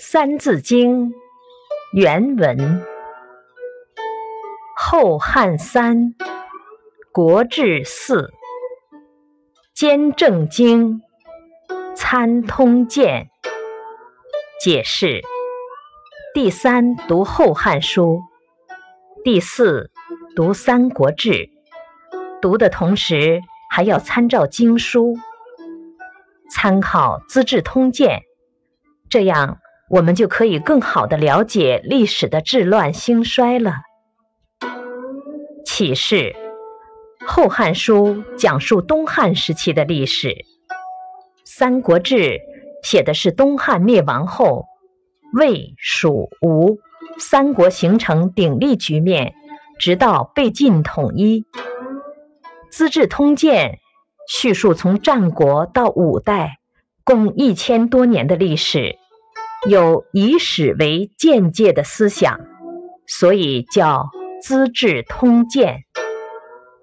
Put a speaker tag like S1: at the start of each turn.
S1: 《三字经》原文：后汉三，国治四，兼正经，参通鉴。解释：第三读《后汉书》，第四读《三国志》，读的同时还要参照经书，参考《资治通鉴》，这样。我们就可以更好的了解历史的治乱兴衰了。启示：《后汉书》讲述东汉时期的历史，《三国志》写的是东汉灭亡后魏、蜀、吴三国形成鼎立局面，直到被晋统一，《资治通鉴》叙述从战国到五代共一千多年的历史。有以史为鉴界的思想，所以叫《资治通鉴》。